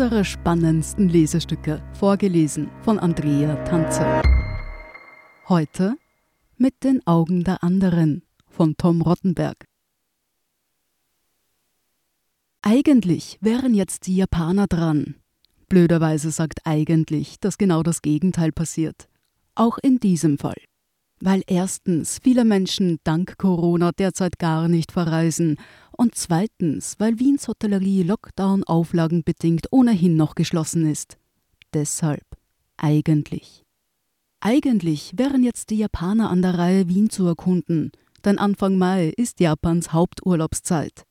Unsere spannendsten Lesestücke, vorgelesen von Andrea Tanzer. Heute mit den Augen der anderen von Tom Rottenberg. Eigentlich wären jetzt die Japaner dran. Blöderweise sagt eigentlich, dass genau das Gegenteil passiert. Auch in diesem Fall. Weil erstens viele Menschen dank Corona derzeit gar nicht verreisen und zweitens, weil Wiens Hotellerie Lockdown-Auflagen bedingt ohnehin noch geschlossen ist. Deshalb eigentlich. Eigentlich wären jetzt die Japaner an der Reihe, Wien zu erkunden, denn Anfang Mai ist Japans Haupturlaubszeit.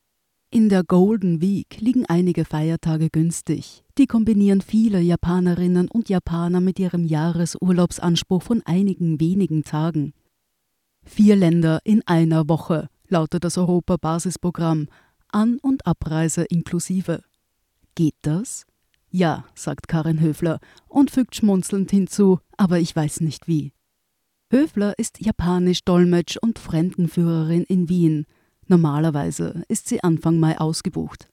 In der Golden Week liegen einige Feiertage günstig. Die kombinieren viele Japanerinnen und Japaner mit ihrem Jahresurlaubsanspruch von einigen wenigen Tagen. Vier Länder in einer Woche lautet das Europa-Basisprogramm, An- und Abreise inklusive. Geht das? Ja, sagt Karin Höfler und fügt schmunzelnd hinzu, aber ich weiß nicht wie. Höfler ist Japanisch-Dolmetsch und Fremdenführerin in Wien. Normalerweise ist sie Anfang Mai ausgebucht.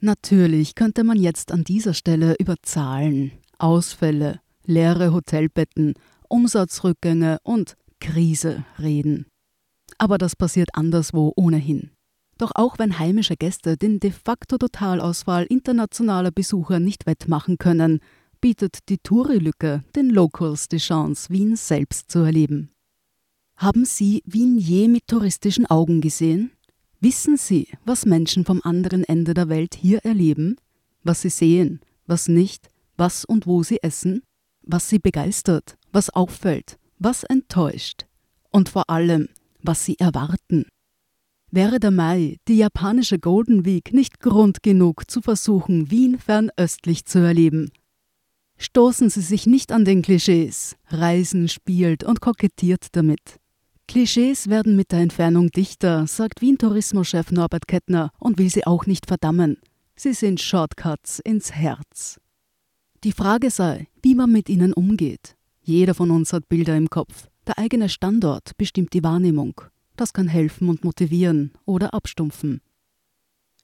Natürlich könnte man jetzt an dieser Stelle über Zahlen, Ausfälle, leere Hotelbetten, Umsatzrückgänge und Krise reden. Aber das passiert anderswo ohnehin. Doch auch wenn heimische Gäste den de facto Totalausfall internationaler Besucher nicht wettmachen können, bietet die Touri-Lücke den Locals die Chance, Wien selbst zu erleben. Haben Sie Wien je mit touristischen Augen gesehen? Wissen Sie, was Menschen vom anderen Ende der Welt hier erleben? Was sie sehen, was nicht, was und wo sie essen? Was sie begeistert, was auffällt, was enttäuscht? Und vor allem, was sie erwarten. Wäre der Mai, die japanische Golden Week, nicht Grund genug zu versuchen, Wien fernöstlich zu erleben? Stoßen Sie sich nicht an den Klischees. Reisen spielt und kokettiert damit. Klischees werden mit der Entfernung dichter, sagt Wien-Tourismuschef Norbert Kettner und will sie auch nicht verdammen. Sie sind Shortcuts ins Herz. Die Frage sei, wie man mit ihnen umgeht. Jeder von uns hat Bilder im Kopf. Der eigene Standort bestimmt die Wahrnehmung. Das kann helfen und motivieren oder abstumpfen.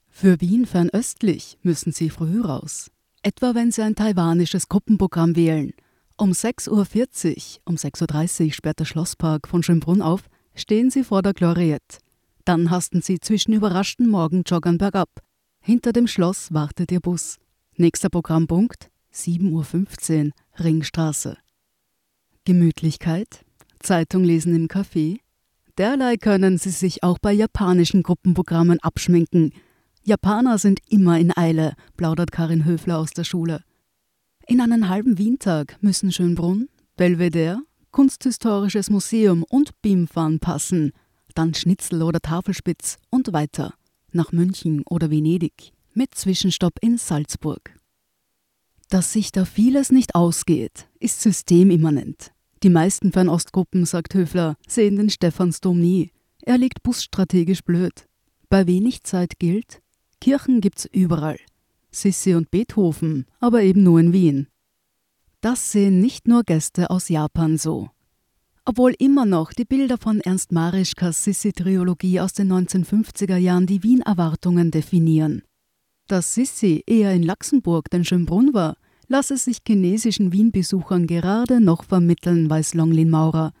Für Wien fernöstlich müssen Sie früh raus. Etwa wenn Sie ein taiwanisches Gruppenprogramm wählen. Um 6.40 Uhr, um 6.30 Uhr sperrt der Schlosspark von Schönbrunn auf, stehen Sie vor der Gloriette. Dann hasten Sie zwischen überraschten Morgenjoggern bergab. Hinter dem Schloss wartet Ihr Bus. Nächster Programmpunkt 7.15 Uhr, Ringstraße. Gemütlichkeit, Zeitung lesen im Café. Derlei können Sie sich auch bei japanischen Gruppenprogrammen abschminken. Japaner sind immer in Eile, plaudert Karin Höfler aus der Schule. In einen halben Wientag müssen Schönbrunn, Belvedere, Kunsthistorisches Museum und BIM-Fahren passen, dann Schnitzel oder Tafelspitz und weiter nach München oder Venedig mit Zwischenstopp in Salzburg. Dass sich da vieles nicht ausgeht, ist systemimmanent. Die meisten Fernostgruppen, sagt Höfler, sehen den Stephansdom nie. Er liegt busstrategisch blöd. Bei wenig Zeit gilt, Kirchen gibt's überall. Sissi und Beethoven, aber eben nur in Wien. Das sehen nicht nur Gäste aus Japan so. Obwohl immer noch die Bilder von Ernst Marischkas Sissi-Triologie aus den 1950er Jahren die Wien-Erwartungen definieren. Dass Sissi eher in Luxemburg denn Schönbrunn war, lasse sich chinesischen Wien-Besuchern gerade noch vermitteln, weiß Longlin Maurer.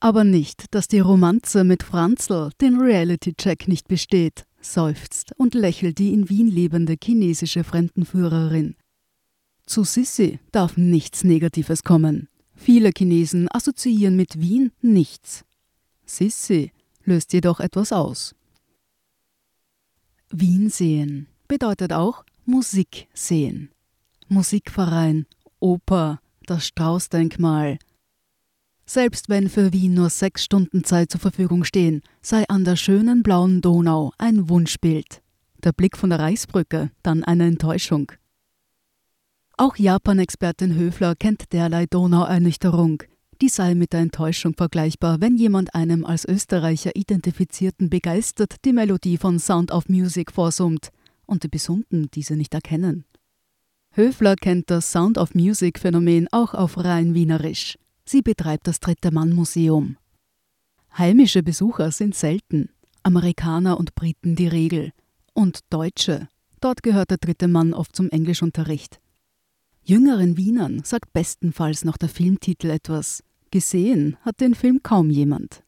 Aber nicht, dass die Romanze mit Franzl den Reality-Check nicht besteht, seufzt und lächelt die in Wien lebende chinesische Fremdenführerin. Zu Sissi darf nichts Negatives kommen. Viele Chinesen assoziieren mit Wien nichts. Sissi löst jedoch etwas aus. Wien sehen bedeutet auch Musik sehen. Musikverein, Oper, das Straußdenkmal. Selbst wenn für Wien nur sechs Stunden Zeit zur Verfügung stehen, sei an der schönen blauen Donau ein Wunschbild. Der Blick von der Reichsbrücke dann eine Enttäuschung. Auch Japan-Expertin Höfler kennt derlei Donauernüchterung. Die sei mit der Enttäuschung vergleichbar, wenn jemand einem als Österreicher identifizierten begeistert die Melodie von Sound of Music vorsummt und die Besummten diese nicht erkennen. Höfler kennt das Sound of Music Phänomen auch auf rein wienerisch. Sie betreibt das Dritte Mann Museum. Heimische Besucher sind selten, Amerikaner und Briten die Regel und Deutsche Dort gehört der dritte Mann oft zum Englischunterricht. Jüngeren Wienern sagt bestenfalls noch der Filmtitel etwas. Gesehen hat den Film kaum jemand.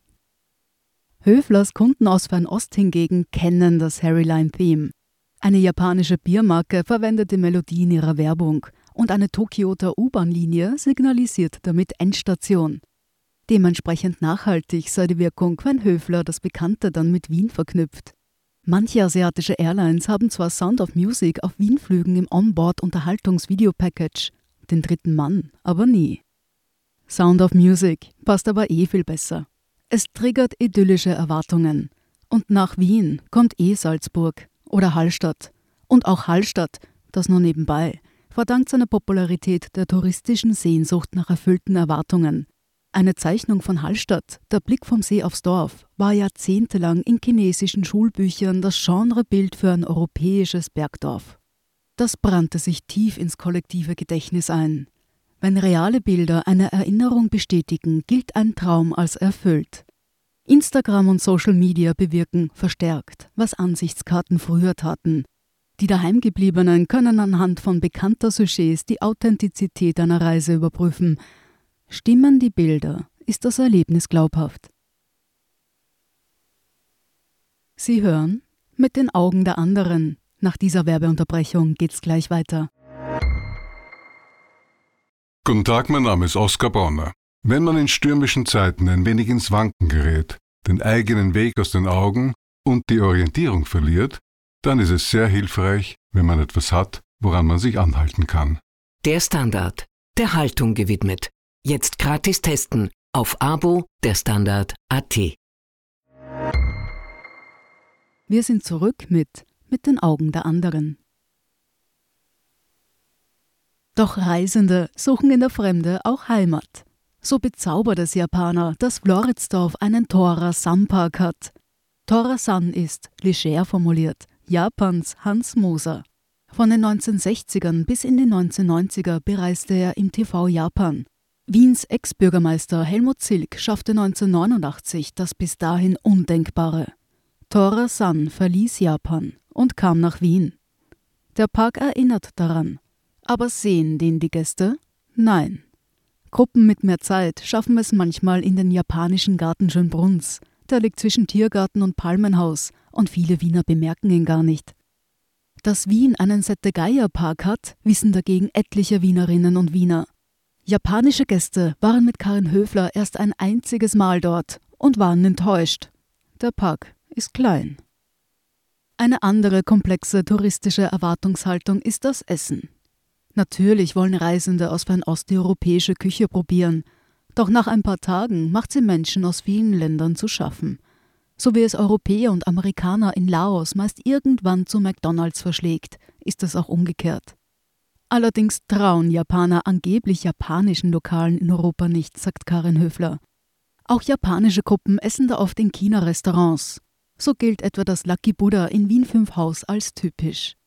Höflers Kunden aus Fernost hingegen kennen das Harryline-Theme. Eine japanische Biermarke verwendet die Melodie in ihrer Werbung und eine Tokioter U-Bahn-Linie signalisiert damit Endstation. Dementsprechend nachhaltig sei die Wirkung, wenn Höfler das Bekannte dann mit Wien verknüpft. Manche asiatische Airlines haben zwar Sound of Music auf Wien-Flügen im Onboard-Unterhaltungs-Video-Package, den dritten Mann aber nie. Sound of Music passt aber eh viel besser. Es triggert idyllische Erwartungen. Und nach Wien kommt eh Salzburg oder Hallstatt. Und auch Hallstatt, das nur nebenbei, verdankt seiner Popularität der touristischen Sehnsucht nach erfüllten Erwartungen. Eine Zeichnung von Hallstatt, der Blick vom See aufs Dorf, war jahrzehntelang in chinesischen Schulbüchern das Genrebild für ein europäisches Bergdorf. Das brannte sich tief ins kollektive Gedächtnis ein. Wenn reale Bilder eine Erinnerung bestätigen, gilt ein Traum als erfüllt. Instagram und Social Media bewirken verstärkt, was Ansichtskarten früher taten. Die Daheimgebliebenen können anhand von bekannter Sujets die Authentizität einer Reise überprüfen Stimmen die Bilder, ist das Erlebnis glaubhaft. Sie hören mit den Augen der anderen. Nach dieser Werbeunterbrechung geht's gleich weiter. Guten Tag, mein Name ist Oskar Bonner. Wenn man in stürmischen Zeiten ein wenig ins Wanken gerät, den eigenen Weg aus den Augen und die Orientierung verliert, dann ist es sehr hilfreich, wenn man etwas hat, woran man sich anhalten kann. Der Standard, der Haltung gewidmet. Jetzt gratis testen auf Abo der Standard AT. Wir sind zurück mit Mit den Augen der anderen. Doch Reisende suchen in der Fremde auch Heimat. So bezaubert es Japaner, dass Floridsdorf einen Tora-San-Park hat. Tora-San ist, leger formuliert, Japans Hans Moser. Von den 1960ern bis in die 1990er bereiste er im TV Japan Wiens Ex-Bürgermeister Helmut Zilk schaffte 1989 das bis dahin Undenkbare. Tora San verließ Japan und kam nach Wien. Der Park erinnert daran. Aber sehen den die Gäste? Nein. Gruppen mit mehr Zeit schaffen es manchmal in den japanischen Garten Schönbrunns. Der liegt zwischen Tiergarten und Palmenhaus und viele Wiener bemerken ihn gar nicht. Dass Wien einen Sette-Geier-Park hat, wissen dagegen etliche Wienerinnen und Wiener. Japanische Gäste waren mit Karin Höfler erst ein einziges Mal dort und waren enttäuscht. Der Park ist klein. Eine andere komplexe touristische Erwartungshaltung ist das Essen. Natürlich wollen Reisende aus Fernost die europäische Küche probieren, doch nach ein paar Tagen macht sie Menschen aus vielen Ländern zu schaffen. So wie es Europäer und Amerikaner in Laos meist irgendwann zu McDonalds verschlägt, ist es auch umgekehrt. Allerdings trauen Japaner angeblich japanischen Lokalen in Europa nicht, sagt Karin Höfler. Auch japanische Gruppen essen da oft in China-Restaurants. So gilt etwa das Lucky Buddha in Wien 5 Haus als typisch.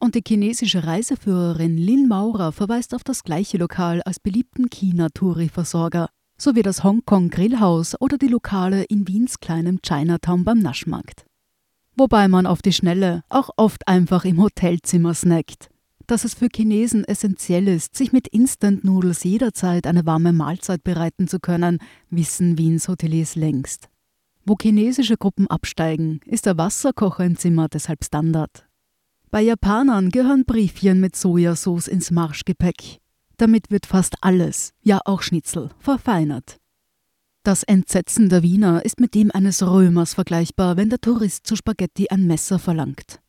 Und die chinesische Reiseführerin Lin Maurer verweist auf das gleiche Lokal als beliebten China-Touri-Versorger, sowie das Hongkong Grillhaus oder die Lokale in Wiens kleinem Chinatown beim Naschmarkt. Wobei man auf die Schnelle auch oft einfach im Hotelzimmer snackt. Dass es für Chinesen essentiell ist, sich mit Instant-Noodles jederzeit eine warme Mahlzeit bereiten zu können, wissen Wiens Hoteliers längst. Wo chinesische Gruppen absteigen, ist der Wasserkocher im Zimmer deshalb Standard. Bei Japanern gehören Briefchen mit Sojasauce ins Marschgepäck. Damit wird fast alles, ja auch Schnitzel, verfeinert. Das Entsetzen der Wiener ist mit dem eines Römers vergleichbar, wenn der Tourist zu Spaghetti ein Messer verlangt.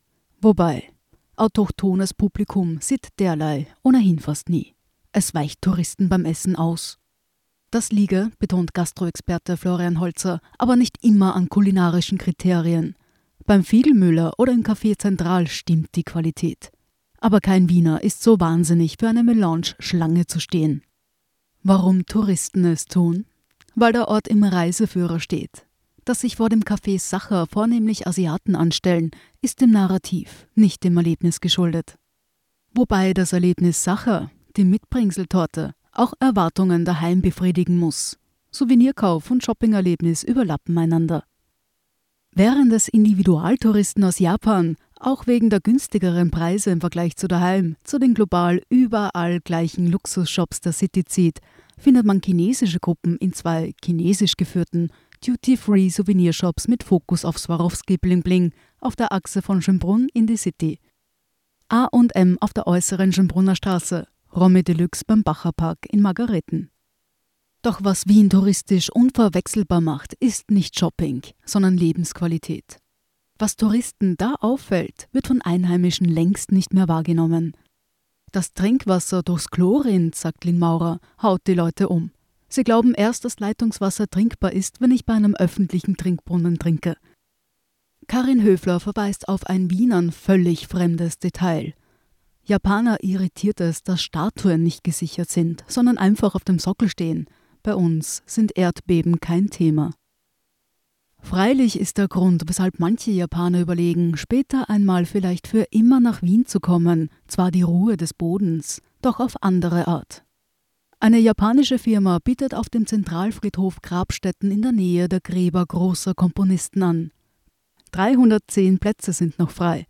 Wobei, Autochtones Publikum sieht derlei ohnehin fast nie. Es weicht Touristen beim Essen aus. Das liege, betont Gastroexperte Florian Holzer, aber nicht immer an kulinarischen Kriterien. Beim Fiedelmüller oder im Café Zentral stimmt die Qualität. Aber kein Wiener ist so wahnsinnig, für eine Melange Schlange zu stehen. Warum Touristen es tun? Weil der Ort im Reiseführer steht dass sich vor dem Café Sacher vornehmlich Asiaten anstellen, ist dem Narrativ, nicht dem Erlebnis geschuldet. Wobei das Erlebnis Sacher, die Mitbringseltorte, auch Erwartungen daheim befriedigen muss. Souvenirkauf und Shoppingerlebnis überlappen einander. Während es Individualtouristen aus Japan Auch wegen der günstigeren Preise im Vergleich zu daheim, zu den global überall gleichen Luxusshops der City zieht, findet man chinesische Gruppen in zwei chinesisch geführten Duty-Free Souvenirshops mit Fokus auf Swarovski Bling Bling auf der Achse von Schönbrunn in die City. A&M auf der äußeren Schönbrunner Straße, Romme Deluxe beim Bacherpark in Margareten. Doch was Wien touristisch unverwechselbar macht, ist nicht Shopping, sondern Lebensqualität. Was Touristen da auffällt, wird von Einheimischen längst nicht mehr wahrgenommen. Das Trinkwasser durchs Klo rinnt, sagt Lin Maurer, haut die Leute um. Sie glauben erst, dass Leitungswasser trinkbar ist, wenn ich bei einem öffentlichen Trinkbrunnen trinke. Karin Höfler verweist auf ein Wienern völlig fremdes Detail. Japaner irritiert es, dass Statuen nicht gesichert sind, sondern einfach auf dem Sockel stehen. Bei uns sind Erdbeben kein Thema. Freilich ist der Grund, weshalb manche Japaner überlegen, später einmal vielleicht für immer nach Wien zu kommen, zwar die Ruhe des Bodens, doch auf andere Art. Eine japanische Firma bietet auf dem Zentralfriedhof Grabstätten in der Nähe der Gräber großer Komponisten an. 310 Plätze sind noch frei.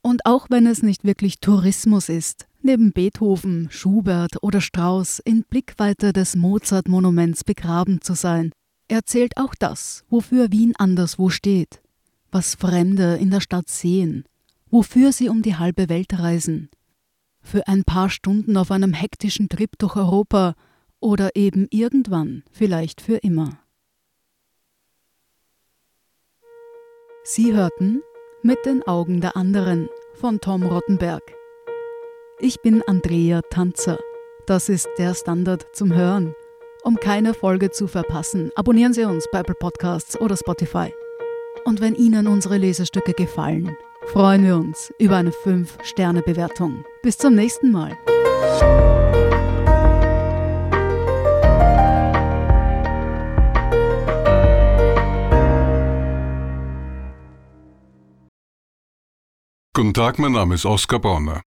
Und auch wenn es nicht wirklich Tourismus ist, neben Beethoven, Schubert oder Strauss in Blickweite des Mozart-Monuments begraben zu sein, erzählt auch das, wofür Wien anderswo steht, was Fremde in der Stadt sehen, wofür sie um die halbe Welt reisen. Für ein paar Stunden auf einem hektischen Trip durch Europa oder eben irgendwann, vielleicht für immer. Sie hörten Mit den Augen der anderen von Tom Rottenberg. Ich bin Andrea Tanzer. Das ist der Standard zum Hören. Um keine Folge zu verpassen, abonnieren Sie uns bei Apple Podcasts oder Spotify. Und wenn Ihnen unsere Lesestücke gefallen, freuen wir uns über eine 5-Sterne-Bewertung. Bis zum nächsten Mal. Guten Tag, mein Name ist Oskar Bonner.